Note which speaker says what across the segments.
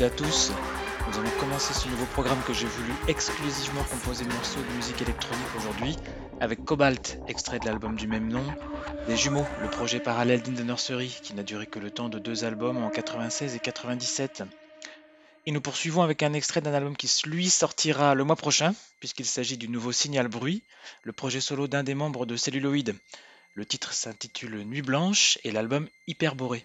Speaker 1: Toutes à tous. Nous allons commencer ce nouveau programme que j'ai voulu exclusivement composer de morceaux de musique électronique aujourd'hui, avec Cobalt, extrait de l'album du même nom, Des Jumeaux, le projet parallèle d'In the Nursery, qui n'a duré que le temps de deux albums en 96 et 97. Et nous poursuivons avec un extrait d'un album qui lui sortira le mois prochain, puisqu'il s'agit du nouveau Signal Bruit, le projet solo d'un des membres de Celluloid. Le titre s'intitule Nuit Blanche et l'album Hyperboré.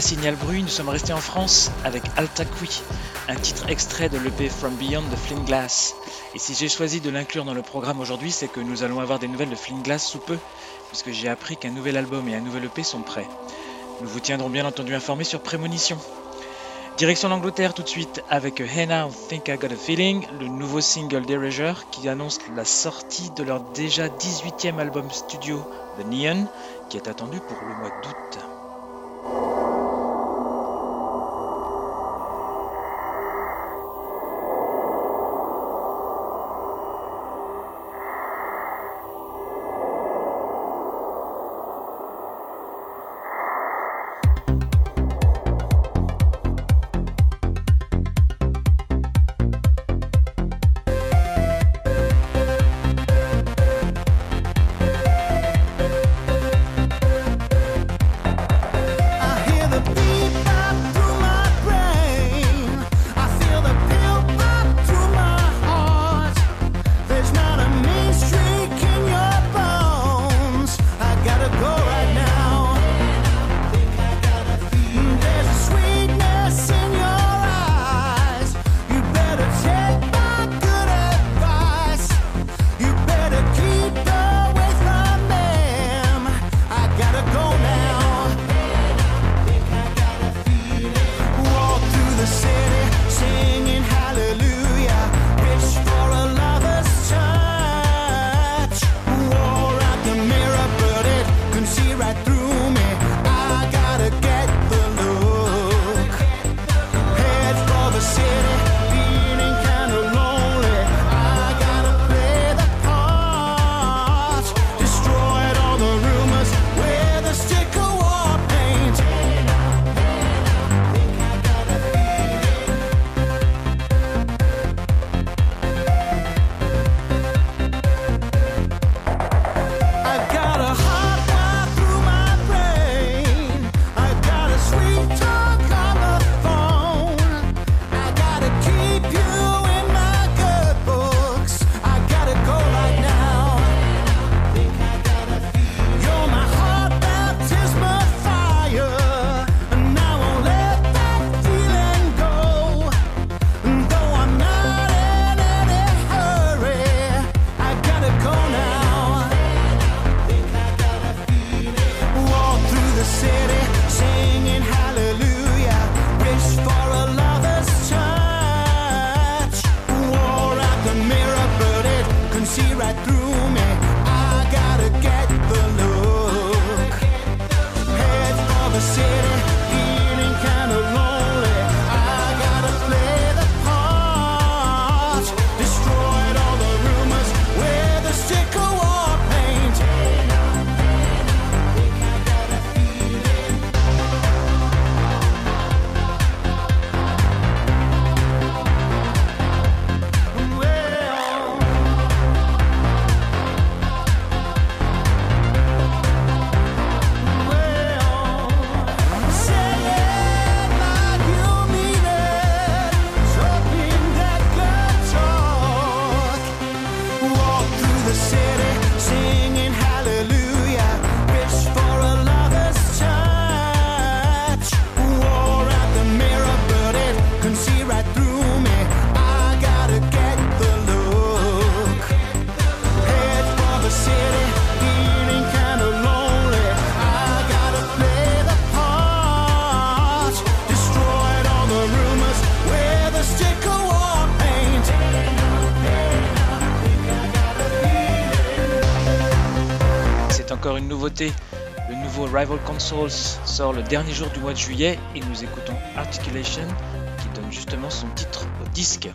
Speaker 2: Signal Bruit, nous sommes restés en France avec Altaqui, un titre extrait de l'EP From Beyond de Flint Glass. Et si j'ai choisi de l'inclure dans le programme aujourd'hui, c'est que nous allons avoir des nouvelles de Flint Glass sous peu, puisque j'ai appris qu'un nouvel album et un nouvel EP sont prêts. Nous vous tiendrons bien entendu informés sur Prémonition. Direction l'Angleterre tout de suite avec Now Think I Got a Feeling, le nouveau single d'Erasure qui annonce la sortie de leur déjà 18e album studio The Neon qui est attendu pour le mois d'août. Consoles sort le dernier jour du mois de juillet et nous écoutons Articulation qui donne justement son titre au disque.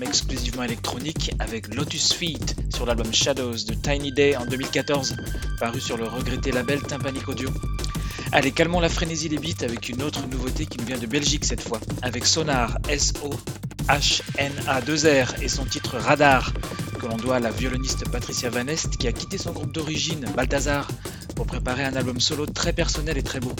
Speaker 3: Exclusivement électronique avec Lotus Feet sur l'album Shadows de Tiny Day en 2014, paru sur le regretté label Tympanic Audio. Allez, calmons la frénésie des beats avec une autre nouveauté qui nous vient de Belgique cette fois, avec Sonar, S-O-H-N-A-2-R et son titre Radar, que l'on doit à la violoniste Patricia Vanest qui a quitté son groupe d'origine, Balthazar, pour préparer un album solo très personnel et très beau.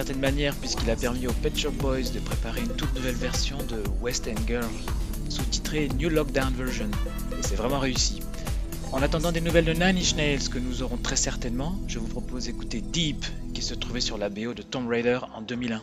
Speaker 2: Certaine manière puisqu'il a permis aux Pet Shop Boys de préparer une toute nouvelle version de West End Girl, sous-titrée New Lockdown Version, et c'est vraiment réussi. En attendant des nouvelles de Nine Inch Nails que nous aurons très certainement, je vous propose d'écouter Deep qui se trouvait sur la BO de Tomb Raider en 2001.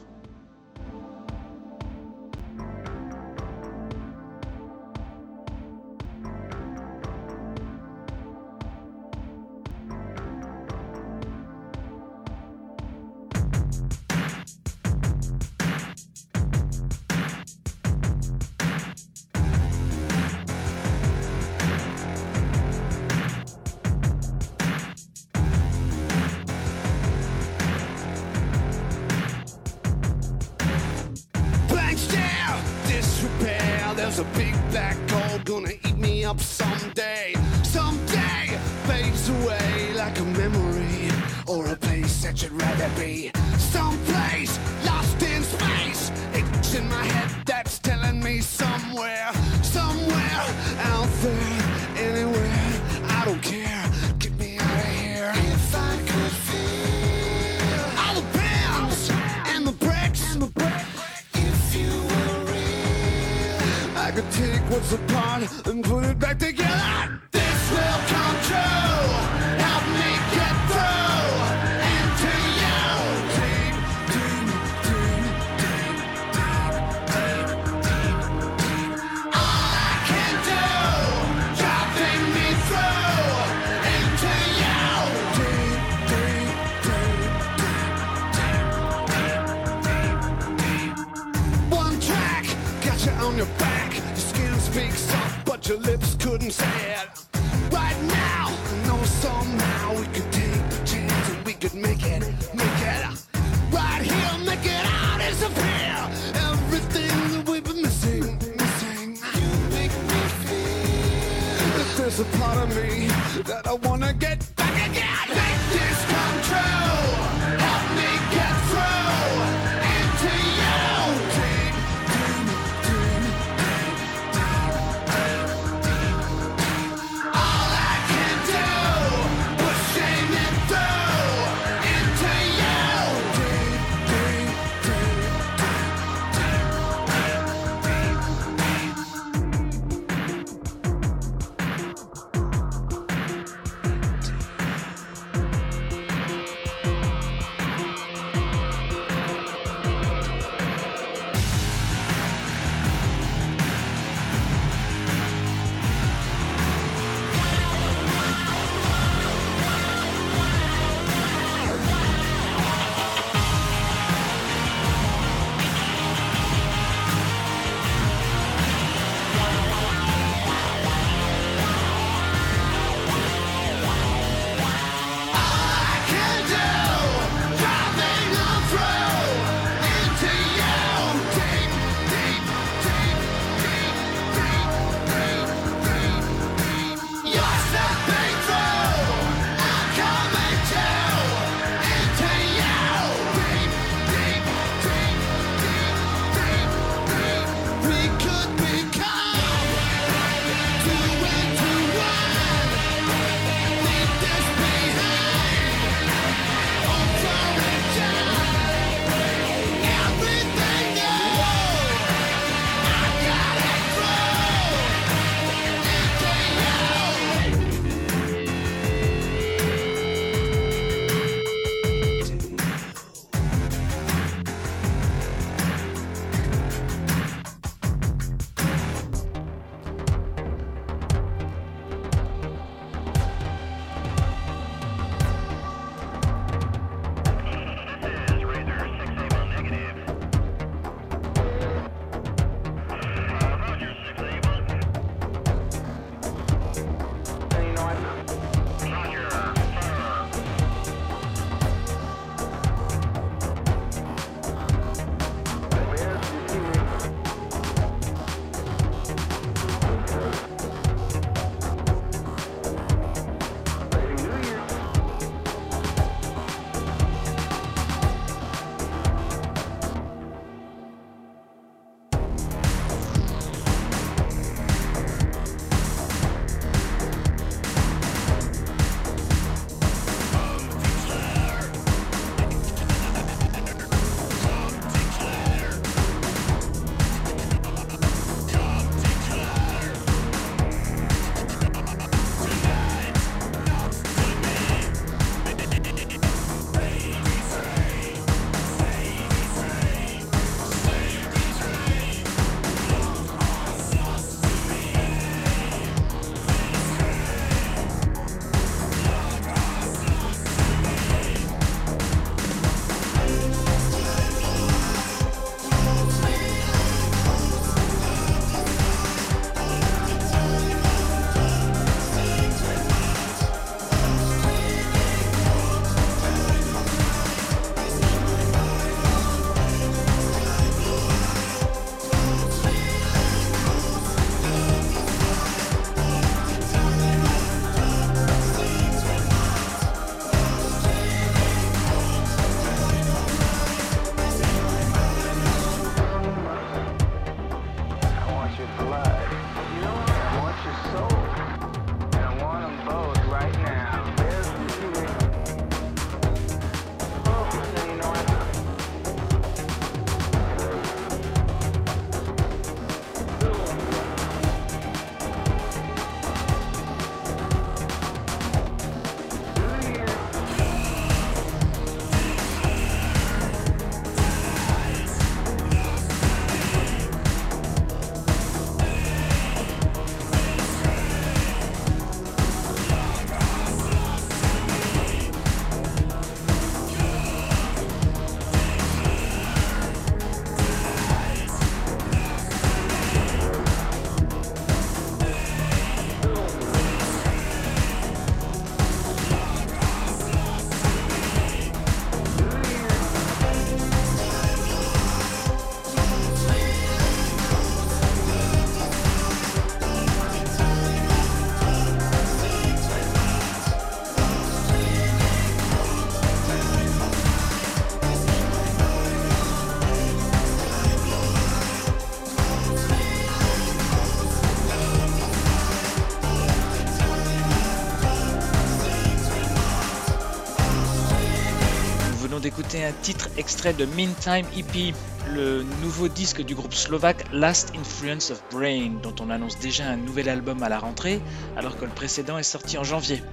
Speaker 1: D'écouter un titre extrait de Meantime EP, le nouveau disque du groupe slovaque Last Influence of Brain, dont on annonce déjà un nouvel album à la rentrée, alors que le précédent est sorti en janvier.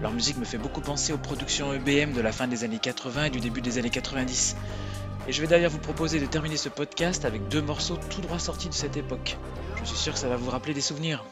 Speaker 1: Leur musique me fait beaucoup penser aux productions EBM de la fin des années 80 et du début des années 90. Et je vais d'ailleurs vous proposer de terminer ce podcast avec deux morceaux tout droit sortis de cette époque. Je suis sûr que ça va vous rappeler des souvenirs.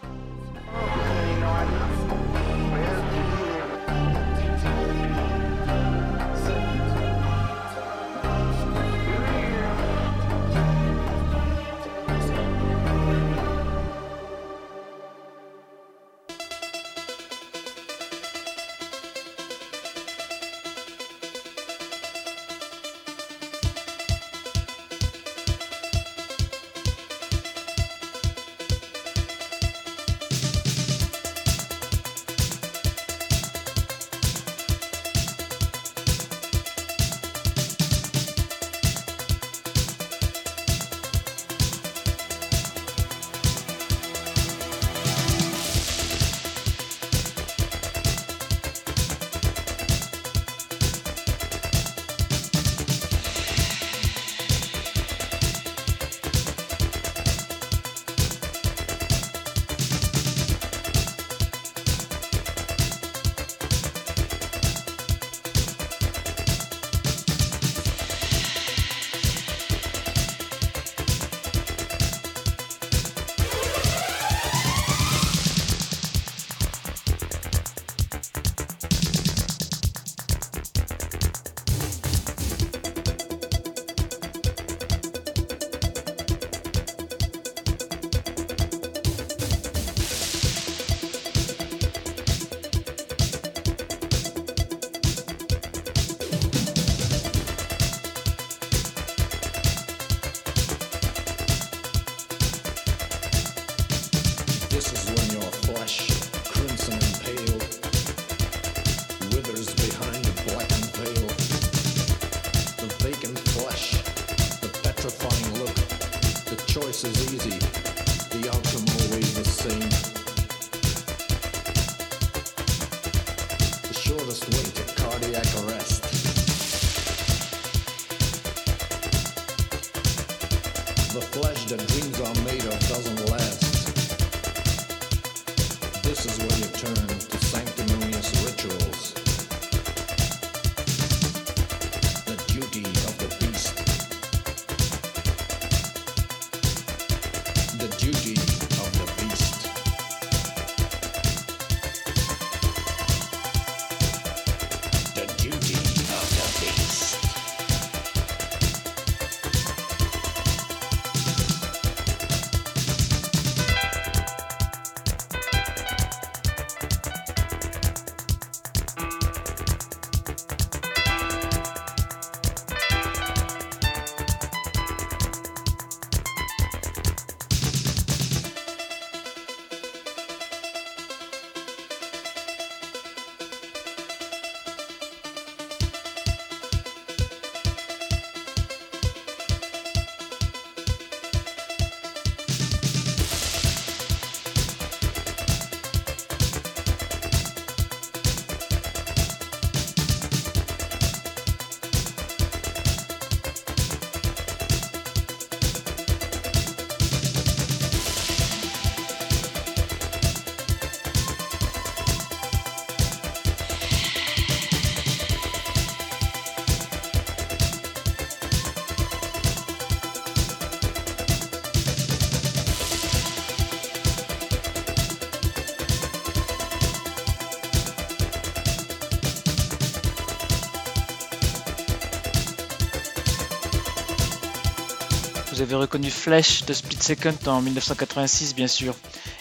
Speaker 1: Vous avez reconnu Flash de Split Second en 1986 bien sûr.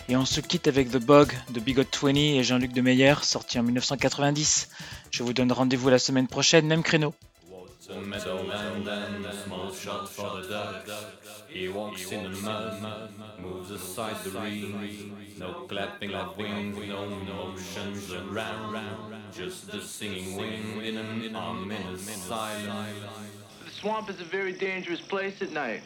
Speaker 1: Et on se quitte avec The Bog de Bigot 20 et Jean-Luc Demeyer sorti en 1990. Je vous donne rendez-vous la semaine prochaine, même créneau. He walks in the mud, moves aside the ring. No clapping of wings, no motions around. Just the singing wind in an ominous silence. The swamp is a very dangerous place at night.